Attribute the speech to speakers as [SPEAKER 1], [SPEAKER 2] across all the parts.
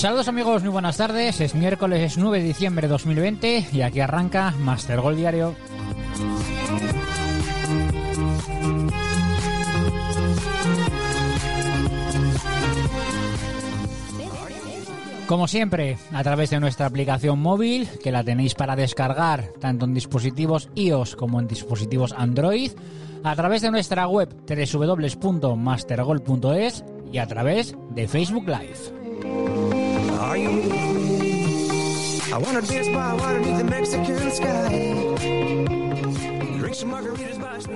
[SPEAKER 1] Saludos amigos, muy buenas tardes. Es miércoles es 9 de diciembre de 2020 y aquí arranca Master Gol Diario. Como siempre, a través de nuestra aplicación móvil, que la tenéis para descargar tanto en dispositivos iOS como en dispositivos Android, a través de nuestra web www.mastergol.es y a través de Facebook Live.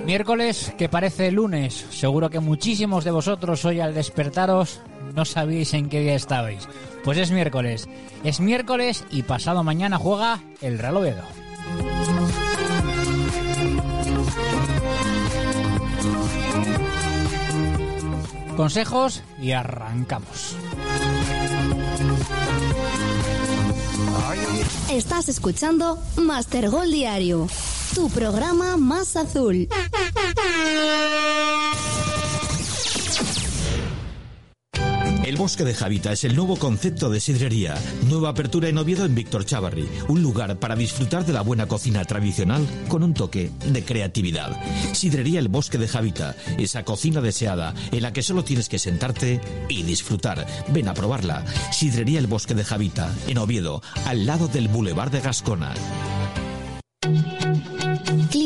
[SPEAKER 1] Miércoles que parece lunes. Seguro que muchísimos de vosotros hoy al despertaros no sabíais en qué día estabais. Pues es miércoles. Es miércoles y pasado mañana juega el Real Oviedo. Consejos y arrancamos.
[SPEAKER 2] Estás escuchando Master Gol Diario, tu programa más azul.
[SPEAKER 3] Bosque de Javita es el nuevo concepto de sidrería. Nueva apertura en Oviedo en Víctor Chavarri. Un lugar para disfrutar de la buena cocina tradicional con un toque de creatividad. Sidrería El Bosque de Javita. Esa cocina deseada en la que solo tienes que sentarte y disfrutar. Ven a probarla. Sidrería El Bosque de Javita en Oviedo, al lado del Boulevard de Gascona.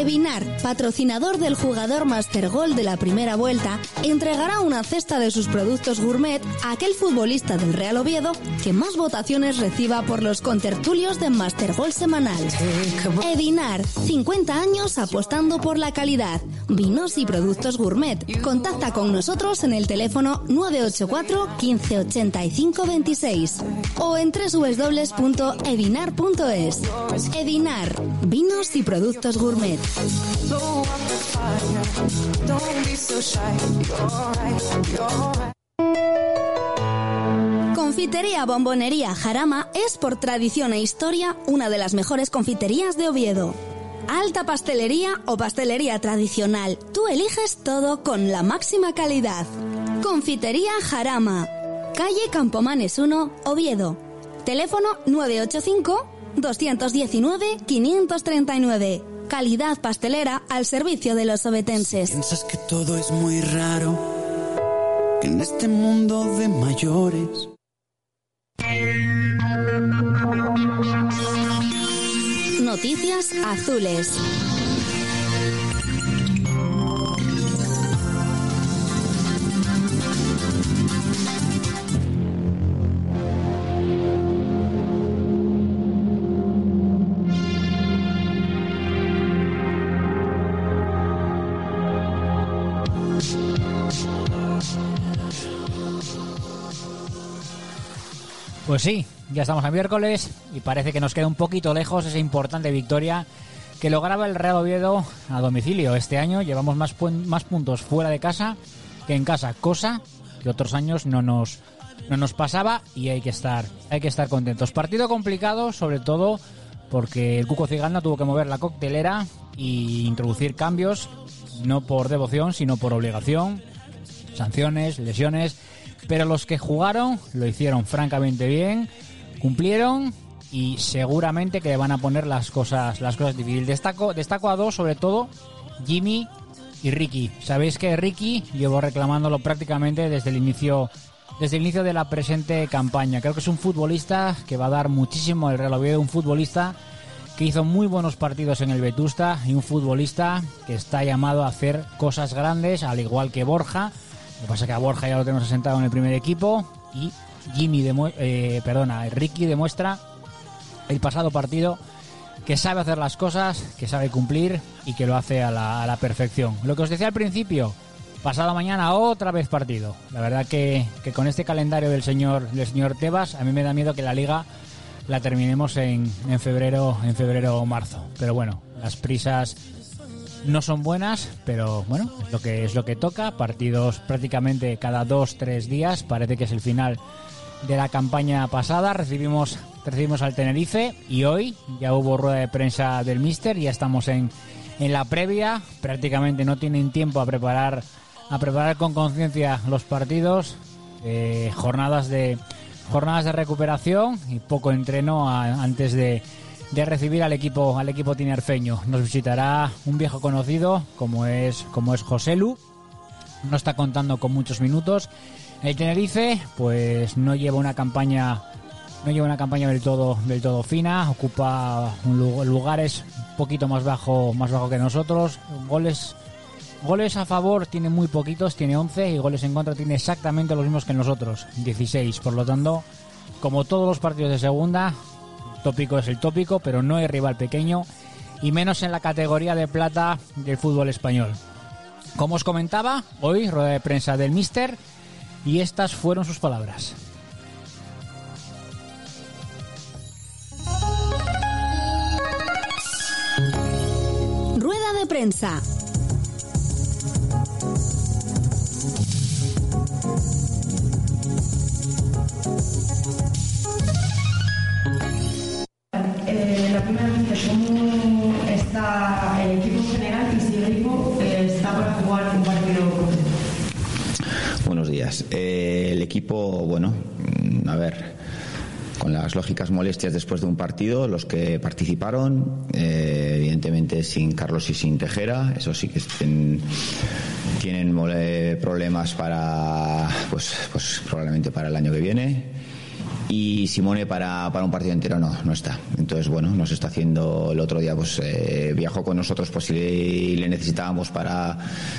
[SPEAKER 2] Evinar, patrocinador del jugador Master Gol de la primera vuelta, entregará una cesta de sus productos gourmet a aquel futbolista del Real Oviedo que más votaciones reciba por los contertulios de Master Gol semanal. Evinar, 50 años apostando por la calidad. Vinos y productos gourmet. Contacta con nosotros en el teléfono 984 1585 26 o en www.evinar.es. Evinar, vinos y productos gourmet. Confitería Bombonería Jarama es por tradición e historia una de las mejores confiterías de Oviedo. Alta pastelería o pastelería tradicional, tú eliges todo con la máxima calidad. Confitería Jarama, calle Campomanes 1, Oviedo. Teléfono 985 219 539. Calidad pastelera al servicio de los obetenses.
[SPEAKER 4] Piensas que todo es muy raro, que en este mundo de mayores.
[SPEAKER 2] Noticias azules.
[SPEAKER 1] Pues sí, ya estamos a miércoles y parece que nos queda un poquito lejos esa importante victoria que lograba el Real Oviedo a domicilio. Este año llevamos más, más puntos fuera de casa que en casa, cosa que otros años no nos, no nos pasaba y hay que estar, hay que estar contentos. Partido complicado, sobre todo porque el Cuco Ciganda tuvo que mover la coctelera e introducir cambios, no por devoción, sino por obligación, sanciones, lesiones, pero los que jugaron lo hicieron francamente bien, cumplieron y seguramente que van a poner las cosas las cosas difíciles. Destaco, destaco a dos, sobre todo Jimmy y Ricky. Sabéis que Ricky llevo reclamándolo prácticamente desde el inicio desde el inicio de la presente campaña. Creo que es un futbolista que va a dar muchísimo el Real un futbolista que hizo muy buenos partidos en el Vetusta y un futbolista que está llamado a hacer cosas grandes, al igual que Borja. Lo que pasa es que a Borja ya lo tenemos asentado en el primer equipo y Jimmy, eh, perdona, Ricky demuestra el pasado partido que sabe hacer las cosas, que sabe cumplir y que lo hace a la, perfección. Lo que os decía al principio, pasado mañana otra vez partido. La verdad que, con este calendario del señor, del señor Tebas, a mí me da miedo que la liga la terminemos en, en febrero, en febrero o marzo. Pero bueno, las prisas no son buenas, pero bueno, es lo que es lo que toca. Partidos prácticamente cada dos, tres días. Parece que es el final de la campaña pasada. Recibimos, recibimos al Tenerife y hoy ya hubo rueda de prensa del Mister. Ya estamos en, en la previa. Prácticamente no tienen tiempo a preparar, a preparar con conciencia los partidos. Eh, jornadas de jornadas de recuperación y poco entreno antes de, de, recibir al equipo al equipo tinerfeño. Nos visitará un viejo conocido como es como es Joselu. No está contando con muchos minutos el Tenerife, pues no lleva una campaña no lleva una campaña del todo del todo fina, ocupa un lugares un poquito más bajo más bajo que nosotros, goles goles a favor tiene muy poquitos, tiene 11 y goles en contra tiene exactamente los mismos que nosotros, 16, por lo tanto, como todos los partidos de segunda, tópico es el tópico, pero no hay rival pequeño y menos en la categoría de plata del fútbol español. Como os comentaba, hoy rueda de prensa del Mister y estas fueron sus palabras.
[SPEAKER 2] Rueda de prensa.
[SPEAKER 5] Primera vez, ¿cómo está el equipo general y si el equipo eh, está para jugar un partido
[SPEAKER 6] Buenos días. Eh, el equipo, bueno, a ver, con las lógicas molestias después de un partido, los que participaron, eh, evidentemente sin Carlos y sin Tejera, eso sí que tienen problemas para, pues, pues probablemente para el año que viene y Simone para, para un partido entero no, no está. Entonces, bueno, nos está haciendo el otro día, pues eh, viajó con nosotros pues si le, necesitábamos para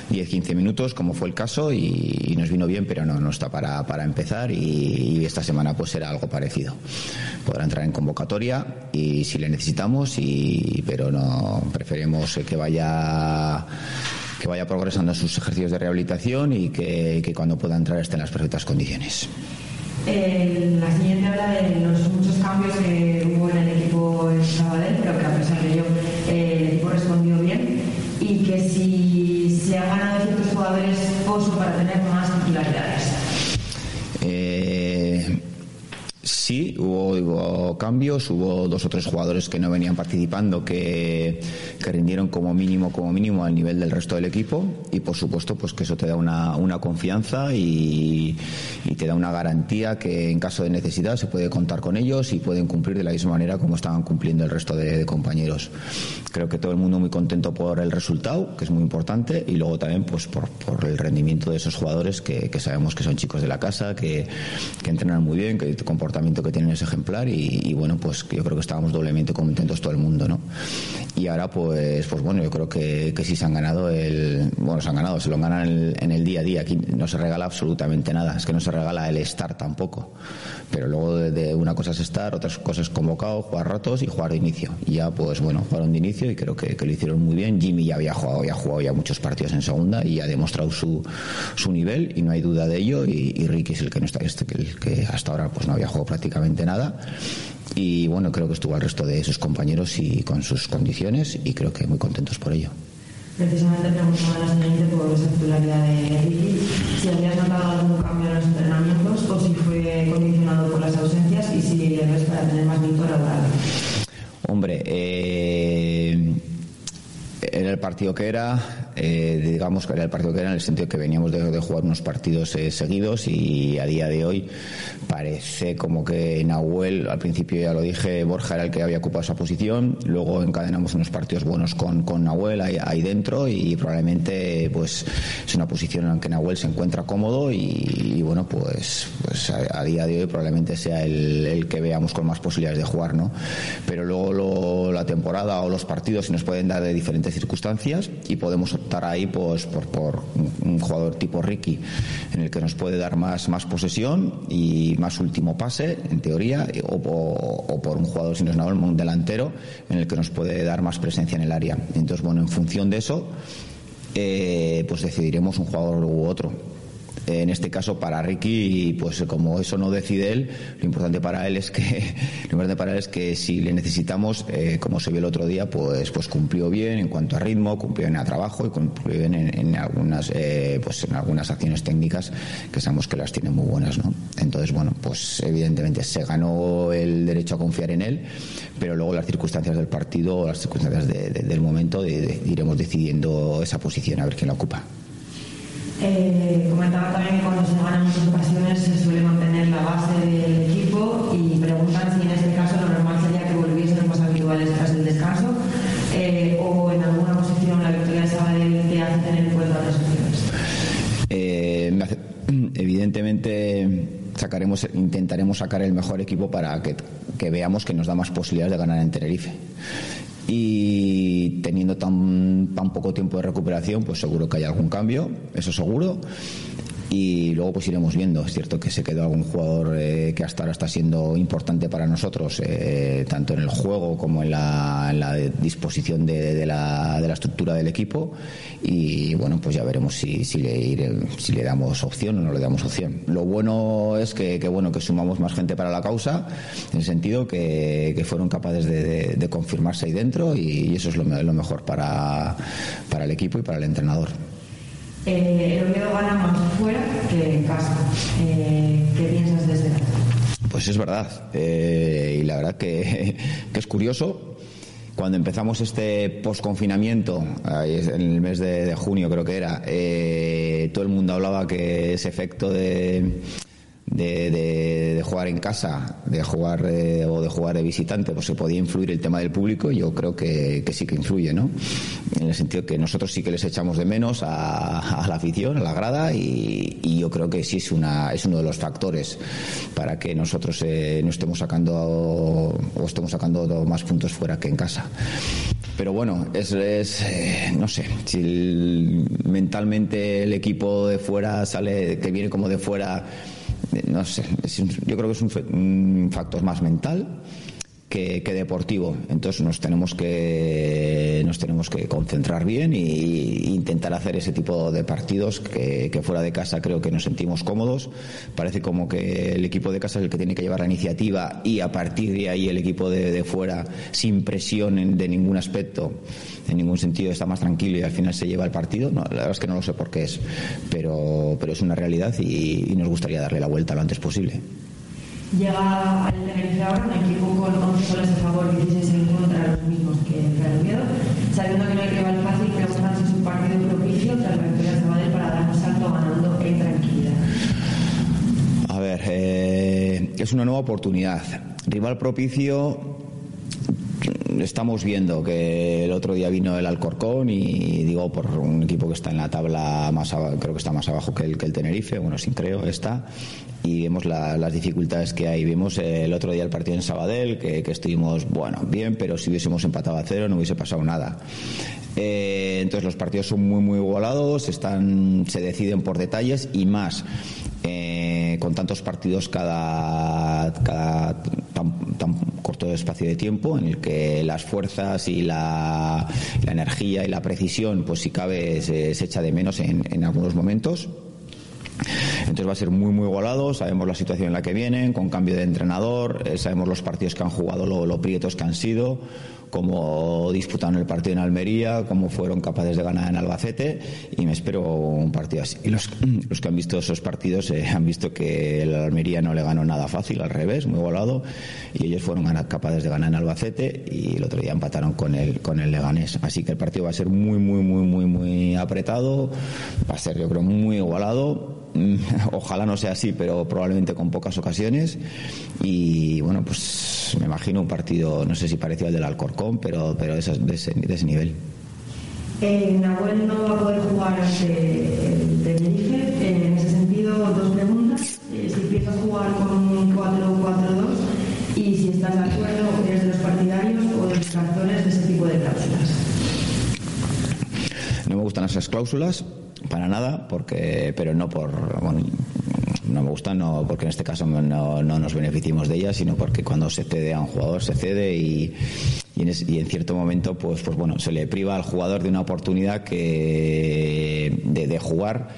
[SPEAKER 6] 10-15 minutos, como fue el caso, y, nos vino bien, pero no, no está para, para empezar y, esta semana pues será algo parecido. Podrá entrar en convocatoria y si le necesitamos, y, pero no, preferimos que vaya que vaya progresando en sus ejercicios de rehabilitación y que, que cuando pueda entrar esté en las perfectas condiciones
[SPEAKER 5] la siguiente habla de los muchos cambios que hubo en el equipo en Sabadell, pero que a pesar de ello eh, el equipo respondió bien y que si se han ganado ciertos jugadores poso para tener más titularidades.
[SPEAKER 6] Eh, sí, hubo, cambios, hubo dos o tres jugadores que no venían participando que, que, rindieron como mínimo, como mínimo al nivel del resto del equipo y por supuesto pues que eso te da una, una confianza y, y, te da una garantía que en caso de necesidad se puede contar con ellos y pueden cumplir de la misma manera como estaban cumpliendo el resto de, compañeros. Creo que todo el mundo muy contento por el resultado, que es muy importante, y luego también pues por, por el rendimiento de esos jugadores que, que, sabemos que son chicos de la casa, que, que entrenan muy bien, que el que tienen es ejemplar y, bueno, pues yo creo que estábamos doblemente contentos todo el mundo, ¿no? Y ahora pues, pues bueno, yo creo que, que sí se han ganado el, bueno, se han ganado, se lo ganan en el, día a día, aquí no se regala absolutamente nada, es que no se regala el estar tampoco, pero luego de, una cosa es estar, otras cosas es convocado, jugar ratos y jugar de inicio. Y ya pues bueno, jugaron de inicio y creo que, lo hicieron muy bien, Jimmy ya había jugado, ya jugado ya muchos partidos en segunda y ha demostrado su, su nivel y no hay duda de ello y, Ricky es el que no está, este, que, que hasta ahora pues no había jugado prácticamente nada. Y bueno, creo que estuvo al resto de sus compañeros y con sus condiciones y creo que muy contentos por ello.
[SPEAKER 5] Precisamente preguntaba la siguiente por esa titularidad de Ricky, si habías notado algún cambio en los entrenamientos o si fue condicionado por las ausencias y si le ves para tener más minutos laborales.
[SPEAKER 6] Hombre, eh, era el partido que era, eh, digamos que era el partido que era en el sentido que veníamos de, jugar unos partidos eh, seguidos y a día de hoy parece como que Nahuel, al principio ya lo dije, Borja era el que había ocupado esa posición, luego encadenamos unos partidos buenos con, con Nahuel ahí, dentro y probablemente pues es una posición en la que Nahuel se encuentra cómodo y, bueno, pues, pues a, día de hoy probablemente sea el, el, que veamos con más posibilidades de jugar, ¿no? Pero luego la temporada o los partidos se nos pueden dar de diferentes circunstancias y podemos optar ahí pues por, por un jugador tipo Ricky en el que nos puede dar más, más posesión y más último pase, en teoría, o, por un jugador, si no es nada, un delantero en el que nos puede dar más presencia en el área. Entonces, bueno, en función de eso, eh, pues decidiremos un jugador u otro en este caso para Ricky, pues como eso no decide él, lo importante para él es que, lo importante para él es que si le necesitamos, eh, como se vio el otro día, pues, pues cumplió bien en cuanto a ritmo, cumplió bien a trabajo y cumplió bien en, algunas, eh, pues en algunas acciones técnicas que sabemos que las tiene muy buenas, ¿no? Entonces, bueno, pues evidentemente se ganó el derecho a confiar en él, pero luego las circunstancias del partido, las circunstancias del momento, iremos decidiendo esa posición a ver quién la ocupa.
[SPEAKER 5] Eh, comentaba también que cuando se ganan muchas ocasiones se suele mantener la base del equipo y preguntan si en este caso lo normal sería que volviesen más habituales tras el descanso eh, o en alguna posición la victoria de Sabadell te hace tener en cuenta las opciones.
[SPEAKER 6] Eh, evidentemente sacaremos, intentaremos sacar el mejor equipo para que, que veamos que nos da más posibilidades de ganar en Tenerife y teniendo tan, tan poco tiempo de recuperación, pues seguro que hay algún cambio, eso seguro y luego pues iremos viendo. Es cierto que se quedó algún jugador eh, que hasta ahora está siendo importante para nosotros, eh, tanto en el juego como en la, disposición de, la, estructura del equipo y bueno, pues ya veremos si, si, le, si le damos opción o no le damos opción. Lo bueno es que, bueno que sumamos más gente para la causa, en el sentido que, fueron capaces de, confirmarse ahí dentro y, eso es lo, lo mejor para, para el equipo y para el entrenador.
[SPEAKER 5] Eh, el Oviedo gana más fuera que en casa. Eh, ¿Qué piensas desde casa?
[SPEAKER 6] Pues es verdad. Eh, y la verdad que, es curioso. Cuando empezamos este post-confinamiento, en el mes de, junio creo que era, todo el mundo hablaba que ese efecto de de, jugar en casa, de jugar eh, o de jugar de visitante, pues se podía influir el tema del público. Yo creo que, sí que influye, ¿no? En el sentido que nosotros sí que les echamos de menos a, la afición, a la grada, y, yo creo que sí es una es uno de los factores para que nosotros eh, no estemos sacando o estemos sacando más puntos fuera que en casa. Pero bueno, es, es eh, no sé, si mentalmente el equipo de fuera sale, que viene como de fuera no sé, yo creo que es un, factor más mental que, deportivo. Entonces nos tenemos que nos tenemos que concentrar bien e intentar hacer ese tipo de partidos que, fuera de casa creo que nos sentimos cómodos. Parece como que el equipo de casa es el que tiene que llevar la iniciativa y a partir de ahí el equipo de, fuera sin presión de ningún aspecto en ningún sentido está más tranquilo y al final se lleva el partido. No, la verdad es que no lo sé por qué es, pero, pero es una realidad y, nos gustaría darle la vuelta lo antes posible.
[SPEAKER 5] Llega al Tenerife ahora un equipo con 11 goles a favor y 16 en contra, los mismos que el Oviedo, sabiendo que no hay rival fácil, que si es un partido propicio tras la victoria de para dar un salto ganando en tranquilidad.
[SPEAKER 6] A ver, eh, es una nueva oportunidad. Rival propicio estamos viendo que el otro día vino el Alcorcón y digo por un equipo que está en la tabla más creo que está más abajo que el, que el Tenerife, bueno, sin creo está y vemos las dificultades que hay. Vimos el otro día el partido en Sabadell que, estuvimos, bueno, bien, pero si hubiésemos empatado a cero no hubiese pasado nada. Eh, entonces los partidos son muy muy igualados, están, se deciden por detalles y más eh, con tantos partidos cada, cada tan, corto espacio de tiempo en el que las fuerzas y la, energía y la precisión, pues si cabe, se, echa de menos en, en algunos momentos. Entonces va a ser muy, muy igualado. Sabemos la situación en la que vienen, con cambio de entrenador, eh, sabemos los partidos que han jugado, lo, lo prietos que han sido cómo disputaron el partido en Almería, cómo fueron capaces de ganar en Albacete y me espero un partido así. Y los, que han visto esos partidos eh, han visto que el Almería no le ganó nada fácil, al revés, muy volado y ellos fueron capaces de ganar en Albacete y el otro día empataron con el, con el Leganés. Así que el partido va a ser muy, muy, muy, muy, muy apretado, va a ser yo creo muy igualado ojalá no sea así, pero probablemente con pocas ocasiones. Y bueno, pues me imagino un partido, no sé si parecido al del Alcorcón, pero, pero de, ese, de, ese, nivel.
[SPEAKER 5] Eh, Nahuel no va a poder jugar el Tenerife. En ese sentido, dos preguntas. Eh, si empiezas a jugar con 4-4-2 y si estás de acuerdo, eres de los partidarios o de los tractores de ese tipo de cláusulas.
[SPEAKER 6] No me gustan esas cláusulas para nada, porque, pero no por, bueno, no me gusta, no porque en este caso no, no, nos beneficiamos de ellas, sino porque cuando se cede a un jugador se cede y, y, en, cierto momento, pues, pues bueno, se le priva al jugador de una oportunidad que de, de jugar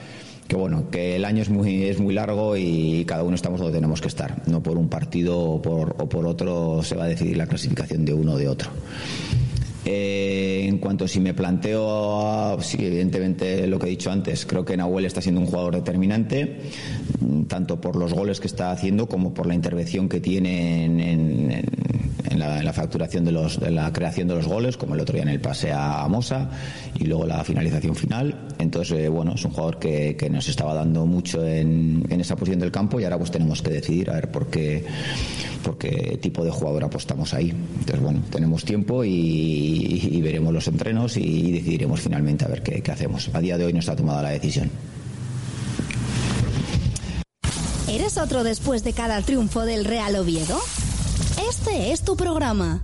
[SPEAKER 6] que bueno, que el año es muy, es muy largo y cada uno estamos donde tenemos que estar. No por un partido o por, o por otro se va a decidir la clasificación de uno o de otro. Eh, en cuanto si me planteo, sí, evidentemente lo que he dicho antes, creo que Nahuel está siendo un jugador determinante, tanto por los goles que está haciendo como por la intervención que tiene en, la, facturación de, los, de la creación de los goles, como el otro día en el pase a Mosa y luego la finalización final. Entonces, eh, bueno, es un jugador que, nos estaba dando mucho en, esa posición del campo y ahora pues tenemos que decidir a ver por qué, por qué tipo de jugador apostamos ahí. Entonces, bueno, tenemos tiempo y, veremos los entrenos y, decidiremos finalmente a ver qué, qué hacemos. A día de hoy no está tomada la decisión.
[SPEAKER 2] ¿Eres otro después de cada triunfo del Real Oviedo? Este es tu programa.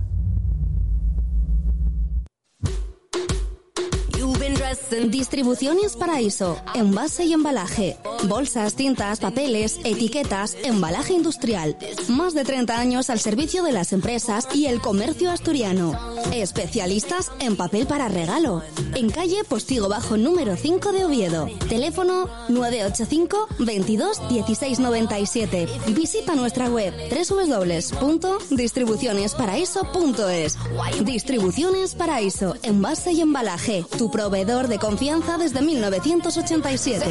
[SPEAKER 2] Distribuciones Paraíso, envase y embalaje, bolsas, tintas, papeles, etiquetas, embalaje industrial. Más de 30 años al servicio de las empresas y el comercio asturiano. Especialistas en papel para regalo. En calle Postigo Bajo número 5 de Oviedo. Teléfono 985 22 16 97. Visita nuestra web www.distribucionesparaíso.es. Distribuciones Paraíso, envase y embalaje. Tu proveedor de confianza desde 1987.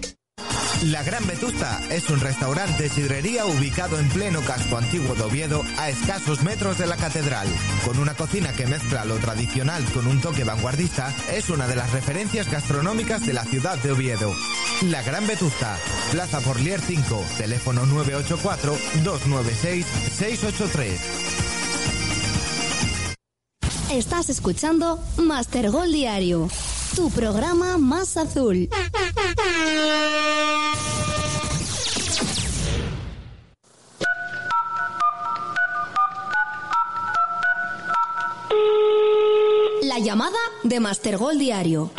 [SPEAKER 7] La Gran Vetusta es un restaurante sidrería ubicado en pleno casco antiguo de Oviedo, a escasos metros de la catedral. Con una cocina que mezcla lo tradicional con un toque vanguardista, es una de las referencias gastronómicas de la ciudad de Oviedo. La Gran Vetusta, Plaza Porlier 5, teléfono 984-296-683.
[SPEAKER 2] Estás escuchando Master Gold Diario tu programa más azul. De Master Gold Diario.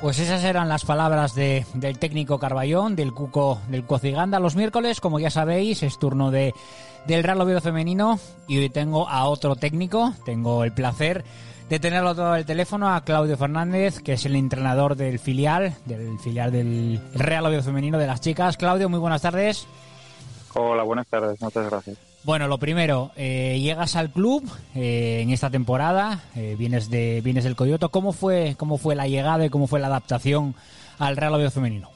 [SPEAKER 1] Pues esas eran las palabras de, del técnico Carballón, del Cuco, del Cociganda. Los miércoles, como ya sabéis, es turno de del Real Oviedo femenino y hoy tengo a otro técnico, tengo el placer de tenerlo todo el teléfono a Claudio Fernández, que es el entrenador del filial, del filial del Real Oviedo femenino de las chicas. Claudio, muy buenas tardes.
[SPEAKER 8] Hola, buenas tardes, muchas gracias.
[SPEAKER 1] Bueno, lo primero, eh, llegas al club eh, en esta temporada, eh, vienes de vienes del Coyoto. ¿Cómo fue cómo fue la llegada y cómo fue la adaptación al Real Oviedo femenino?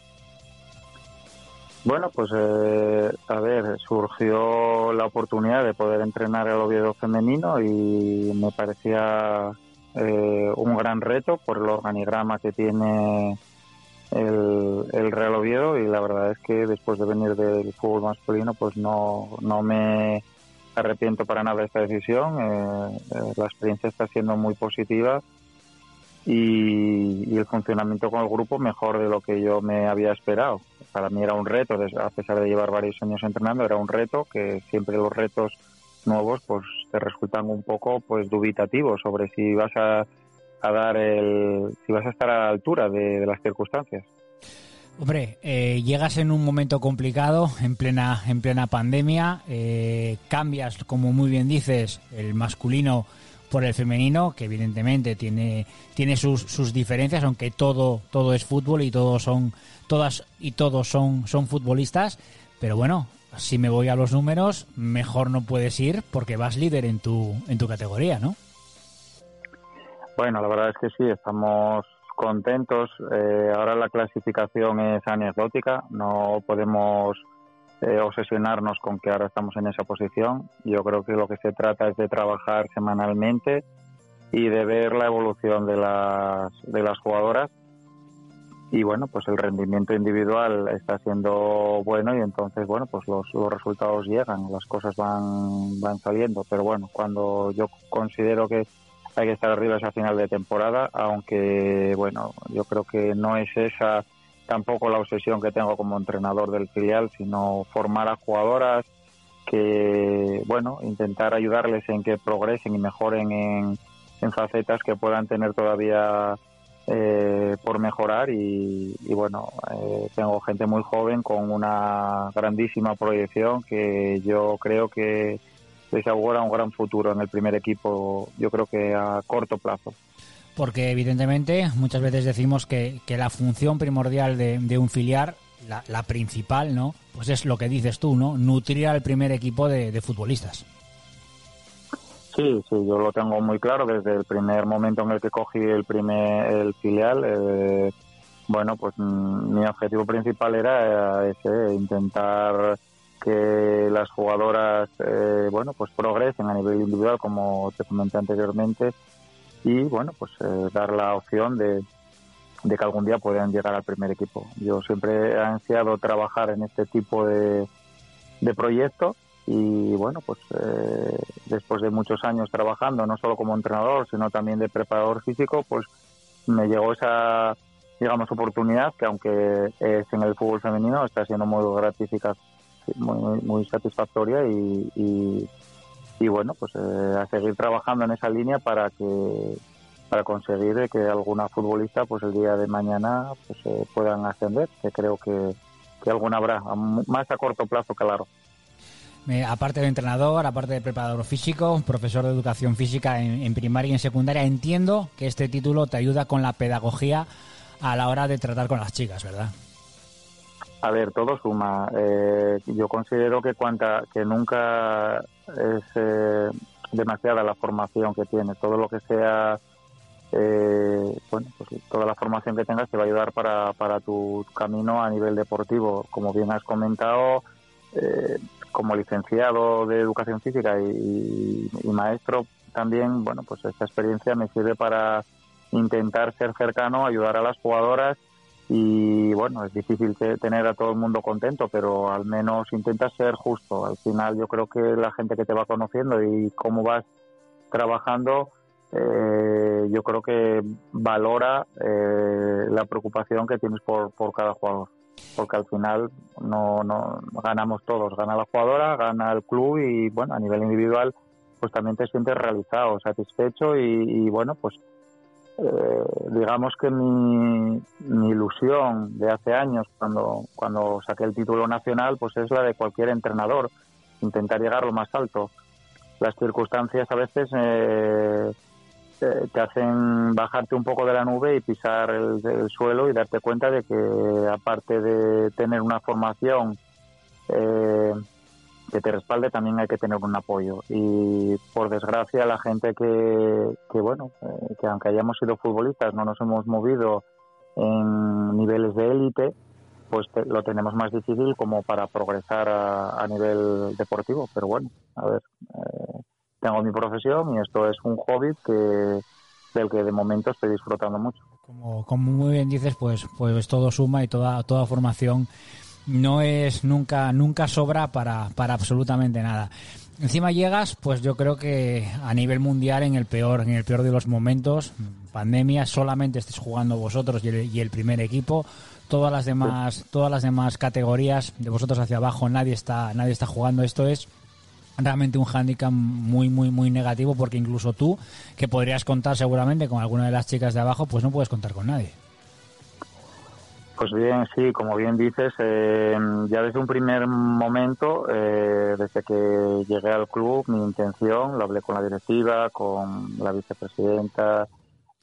[SPEAKER 8] Bueno, pues eh, a ver, surgió la oportunidad de poder entrenar el Oviedo femenino y me parecía eh, un gran reto por el organigrama que tiene el, Real Oviedo y la verdad es que después de venir del fútbol masculino pues no, no me arrepiento para nada de esta decisión. Eh, eh, la experiencia está siendo muy positiva y, el funcionamiento con el grupo mejor de lo que yo me había esperado. Para mí era un reto, a pesar de llevar varios años entrenando, era un reto que siempre los retos nuevos pues te resultan un poco pues dubitativos sobre si vas a, dar el si vas a estar a la altura de las circunstancias.
[SPEAKER 1] Hombre, eh, llegas en un momento complicado, en plena, en plena pandemia, eh, cambias, como muy bien dices, el masculino por el femenino, que evidentemente tiene, tiene sus, sus diferencias, aunque todo, todo es fútbol y todos son, todas y todos son, son futbolistas. Pero bueno, si me voy a los números, mejor no puedes ir porque vas líder en tu, en tu categoría, ¿no?
[SPEAKER 8] Bueno, la verdad es que sí, estamos contentos. Eh, ahora la clasificación es anecdótica, no podemos eh, obsesionarnos con que ahora estamos en esa posición. Yo creo que lo que se trata es de trabajar semanalmente y de ver la evolución de las, de las jugadoras. Y bueno, pues el rendimiento individual está siendo bueno y entonces, bueno, pues los, los resultados llegan, las cosas van, van saliendo. Pero bueno, cuando yo considero que hay que estar arriba esa final de temporada, aunque bueno, yo creo que no es esa tampoco la obsesión que tengo como entrenador del filial, sino formar a jugadoras que, bueno, intentar ayudarles en que progresen y mejoren en, facetas que puedan tener todavía eh, por mejorar. Y, bueno, eh, tengo gente muy joven con una grandísima proyección que yo creo que les augura un gran futuro en el primer equipo, yo creo que a corto plazo.
[SPEAKER 1] Porque evidentemente muchas veces decimos que, la función primordial de, un filial, la, principal, ¿no? Pues es lo que dices tú, ¿no? Nutrir al primer equipo de, futbolistas.
[SPEAKER 8] Sí, sí, yo lo tengo muy claro desde el primer momento en el que cogí el primer el filial. Eh, bueno, pues mm, mi objetivo principal era ese, intentar que las jugadoras eh, bueno pues progresen a nivel individual como te comenté anteriormente y bueno pues eh, dar la opción de, de, que algún día puedan llegar al primer equipo. Yo siempre he ansiado trabajar en este tipo de, de proyectos y bueno pues eh, después de muchos años trabajando no solo como entrenador sino también de preparador físico pues me llegó esa digamos oportunidad que aunque es en el fútbol femenino está siendo muy gratificante muy, muy satisfactoria y, y, bueno, pues eh, a seguir trabajando en esa línea para que para conseguir que alguna futbolista pues el día de mañana pues eh, puedan ascender, que creo que, que alguna habrá, más a corto plazo, claro.
[SPEAKER 1] aparte de entrenador, aparte de preparador físico, profesor de educación física en, primaria y en secundaria, entiendo que este título te ayuda con la pedagogía a la hora de tratar con las chicas, ¿verdad?
[SPEAKER 8] A ver, todo suma. Eh, yo considero que cuanta, que nunca es eh, demasiada la formación que tienes. Todo lo que sea, eh, bueno, pues toda la formación que tengas te va a ayudar para, para tu camino a nivel deportivo. Como bien has comentado, como licenciado de educación física y, y maestro también, bueno, pues esta experiencia me sirve para intentar ser cercano, ayudar a las jugadoras y bueno, es difícil tener a todo el mundo contento, pero al menos intenta ser justo. Al final yo creo que la gente que te va conociendo y cómo vas trabajando, eh, yo creo que valora eh, la preocupación que tienes por, por cada jugador. Porque al final no, no ganamos todos, gana la jugadora, gana el club y bueno, a nivel individual pues también te sientes realizado, satisfecho y, y bueno, pues eh, digamos que mi, ilusión de hace años cuando, cuando saqué el título nacional pues es la de cualquier entrenador, intentar llegar lo más alto. Las circunstancias a veces eh, te hacen bajarte un poco de la nube y pisar el, suelo y darte cuenta de que aparte de tener una formación eh, que te respalde también hay que tener un apoyo. Y por desgracia la gente que, que bueno eh, que aunque hayamos sido futbolistas no nos hemos movido en niveles de élite pues lo tenemos más difícil como para progresar a, nivel deportivo. Pero bueno a ver eh, tengo mi profesión y esto es un hobby que del que de momento estoy disfrutando mucho.
[SPEAKER 1] Como, como muy bien dices pues pues todo suma y toda toda formación no es nunca nunca sobra para, para absolutamente nada. Encima llegas, pues yo creo que a nivel mundial en el peor en el peor de los momentos, pandemia, solamente estés jugando vosotros y el, y el primer equipo, todas las demás todas las demás categorías de vosotros hacia abajo nadie está nadie está jugando esto es realmente un hándicap muy muy muy negativo porque incluso tú que podrías contar seguramente con alguna de las chicas de abajo pues no puedes contar con nadie
[SPEAKER 8] pues bien, sí, como bien dices, eh, ya desde un primer momento, eh, desde que llegué al club, mi intención, lo hablé con la directiva, con la vicepresidenta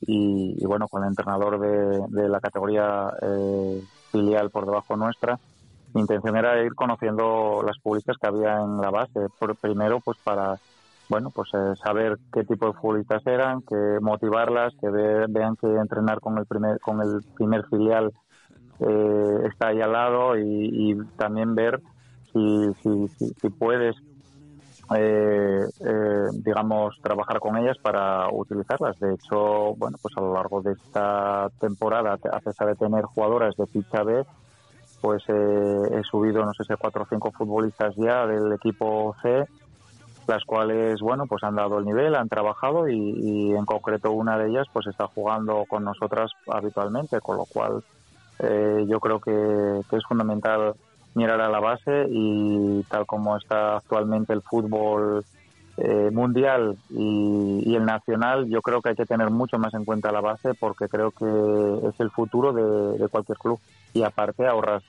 [SPEAKER 8] y, bueno, con el entrenador de, la categoría eh, filial por debajo nuestra, mi intención era ir conociendo las futbolistas que había en la base. Por, primero, pues para bueno, pues saber qué tipo de futbolistas eran, que motivarlas, que vean que entrenar con el primer con el primer filial eh, está ahí al lado y, también ver si, si, puedes, eh, eh, digamos, trabajar con ellas para utilizarlas. De hecho, bueno, pues a lo largo de esta temporada, a pesar de tener jugadoras de ficha B, pues he subido, no sé si cuatro o cinco futbolistas ya del equipo C, las cuales, bueno, pues han dado el nivel, han trabajado y, y en concreto una de ellas pues está jugando con nosotras habitualmente, con lo cual eh, yo creo que, es fundamental mirar a la base y tal como está actualmente el fútbol eh, mundial y, el nacional, yo creo que hay que tener mucho más en cuenta la base porque creo que es el futuro de, cualquier club y aparte ahorras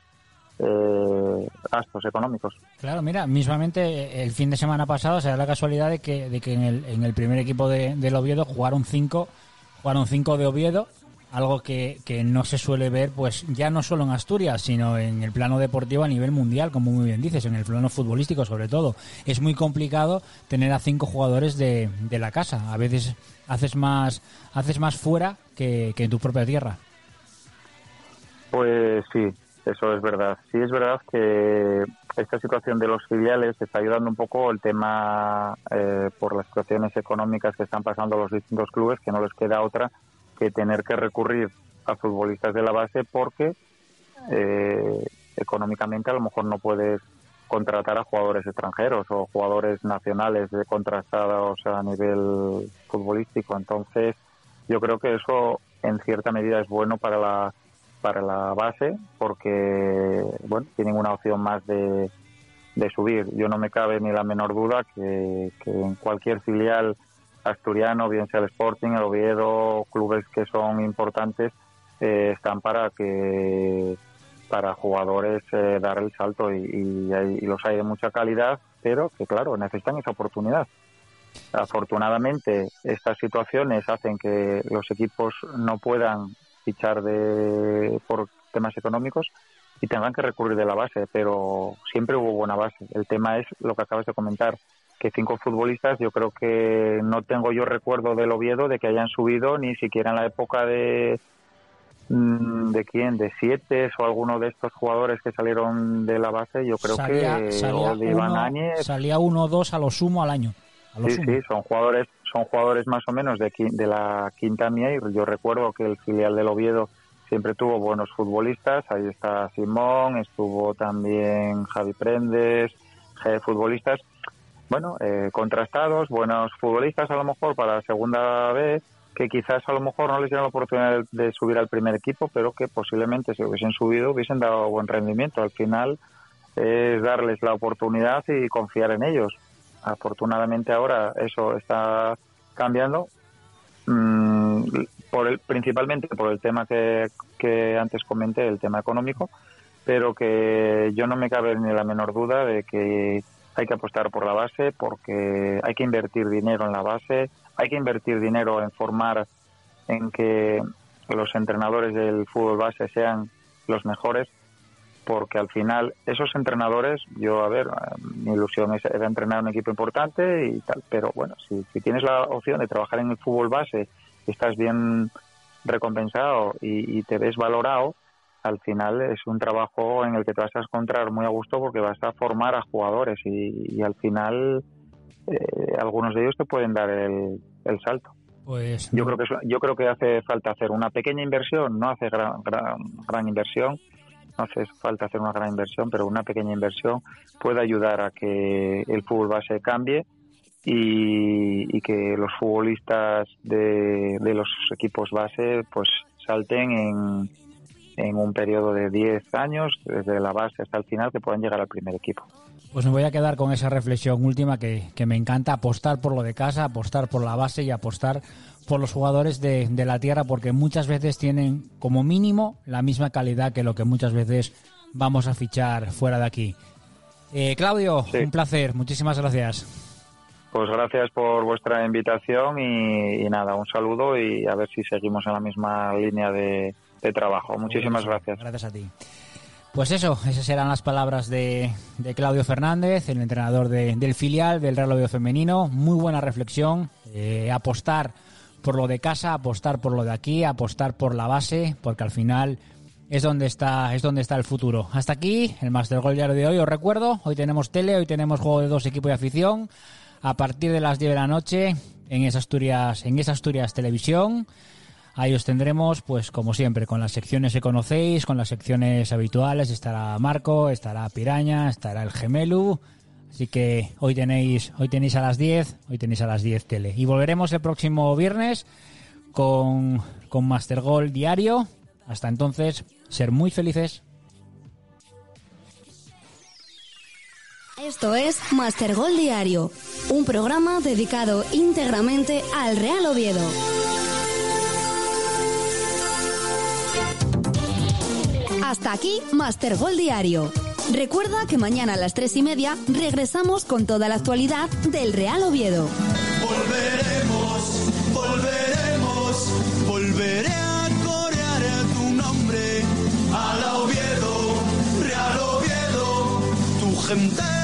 [SPEAKER 8] eh, gastos económicos.
[SPEAKER 1] Claro, mira, mismamente el fin de semana pasado se da la casualidad de que, de que en, el, en el primer equipo de, del Oviedo jugaron cinco, jugaron cinco de Oviedo algo que, que, no se suele ver, pues ya no solo en Asturias, sino en el plano deportivo a nivel mundial, como muy bien dices, en el plano futbolístico sobre todo. Es muy complicado tener a cinco jugadores de, de la casa. A veces haces más, haces más fuera que, que en tu propia tierra.
[SPEAKER 8] Pues sí, eso es verdad. Sí es verdad que esta situación de los filiales está ayudando un poco el tema eh, por las situaciones económicas que están pasando los distintos clubes, que no les queda otra que tener que recurrir a futbolistas de la base porque eh, económicamente a lo mejor no puedes contratar a jugadores extranjeros o jugadores nacionales de contrastados a nivel futbolístico. Entonces, yo creo que eso en cierta medida es bueno para la para la base porque bueno tienen una opción más de, de subir. Yo no me cabe ni la menor duda que, que en cualquier filial asturiano, bien sea el Sporting, el Oviedo, clubes que son importantes, eh, están para que para jugadores eh, dar el salto y, los hay de mucha calidad, pero que claro, necesitan esa oportunidad. Afortunadamente, estas situaciones hacen que los equipos no puedan fichar de, por temas económicos y tengan que recurrir de la base, pero siempre hubo buena base. El tema es lo que acabas de comentar, que cinco futbolistas, yo creo que no tengo yo recuerdo del Oviedo de que hayan subido ni siquiera en la época de mm, de quién, de siete o alguno de estos jugadores que salieron de la base, yo creo que
[SPEAKER 1] salía de Iván uno, salía uno o dos a lo sumo al año.
[SPEAKER 8] sí, sí, son jugadores, son jugadores más o menos de, de la quinta mía y yo recuerdo que el filial del Oviedo siempre tuvo buenos futbolistas, ahí está Simón, estuvo también Javi Prendes, futbolistas bueno, eh, contrastados, buenos futbolistas a lo mejor para la segunda vez, que quizás a lo mejor no les dieron la oportunidad de, subir al primer equipo, pero que posiblemente si hubiesen subido hubiesen dado buen rendimiento. Al final es darles la oportunidad y confiar en ellos. Afortunadamente ahora eso está cambiando, mm, por el, principalmente por el tema que, que antes comenté, el tema económico, pero que yo no me cabe ni la menor duda de que hay que apostar por la base porque hay que invertir dinero en la base, hay que invertir dinero en formar en que los entrenadores del fútbol base sean los mejores porque al final esos entrenadores, yo a ver, mi ilusión era entrenar un equipo importante y tal, pero bueno, si, si tienes la opción de trabajar en el fútbol base, estás bien recompensado y, y te ves valorado, al final es un trabajo en el que te vas a encontrar muy a gusto porque vas a formar a jugadores y, al final eh, algunos de ellos te pueden dar el, salto.
[SPEAKER 1] Pues
[SPEAKER 8] yo creo que yo creo que hace falta hacer una pequeña inversión, no hace gran, gran, gran inversión no hace falta hacer una gran inversión, pero una pequeña inversión puede ayudar a que el fútbol base cambie y, que los futbolistas de, de, los equipos base pues salten en, en un periodo de 10 años, desde la base hasta el final, que puedan llegar al primer equipo.
[SPEAKER 1] Pues me voy a quedar con esa reflexión última que, que me encanta, apostar por lo de casa, apostar por la base y apostar por los jugadores de, de, la tierra, porque muchas veces tienen como mínimo la misma calidad que lo que muchas veces vamos a fichar fuera de aquí. Eh, Claudio,
[SPEAKER 8] Sí.
[SPEAKER 1] un placer, muchísimas gracias.
[SPEAKER 8] Pues gracias por vuestra invitación y, y nada, un saludo y a ver si seguimos en la misma línea de, de trabajo. Muchísimas gracias.
[SPEAKER 1] Gracias a ti. Pues eso, esas eran las palabras de, de Claudio Fernández, el entrenador de- del filial del Real Oviedo Femenino. Muy buena reflexión. eh, apostar por lo de casa, apostar por lo de aquí, apostar por la base, porque al final es donde está, es donde está el futuro. Hasta aquí el Master Goal diario de hoy. Os recuerdo, hoy tenemos tele, hoy tenemos juego de dos equipos de afición. A partir de las 10 de la noche en esa Asturias, en esa Asturias Televisión. Ahí os tendremos, pues como siempre, con las secciones que conocéis, con las secciones habituales. Estará Marco, estará Piraña, estará el Gemelu. Así que hoy tenéis, hoy tenéis a las 10, hoy tenéis a las 10 tele. Y volveremos el próximo viernes con, con Master Goal diario. Hasta entonces, ser muy felices.
[SPEAKER 2] Esto es Master Goal Diario, un programa dedicado íntegramente al Real Oviedo. Hasta aquí Master Goal Diario. Recuerda que mañana a las tres y media regresamos con toda la actualidad del Real Oviedo.
[SPEAKER 4] Volveremos, volveremos, volveré a corear tu nombre. Al Oviedo, Real Oviedo, tu gente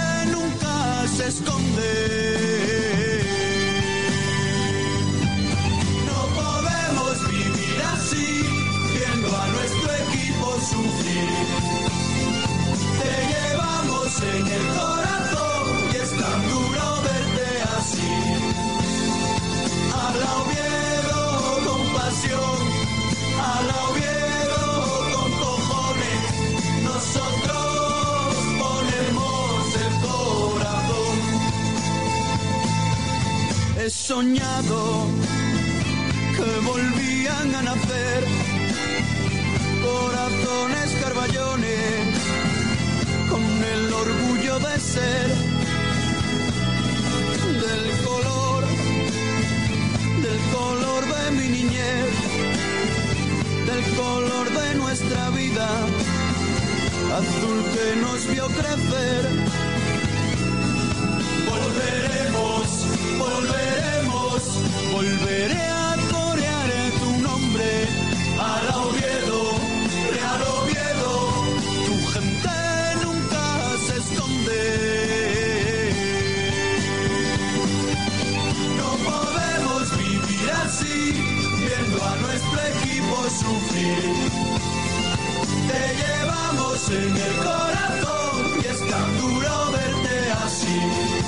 [SPEAKER 4] nuestra vida, azul que nos vio crecer. Volveremos, volveremos, volveré a corear tu nombre, al Oviedo, Real Oviedo, tu gente nunca se esconde. No podemos vivir así, viendo a nuestro equipo sufrir te llevamos en el corazón y es tan duro verte así.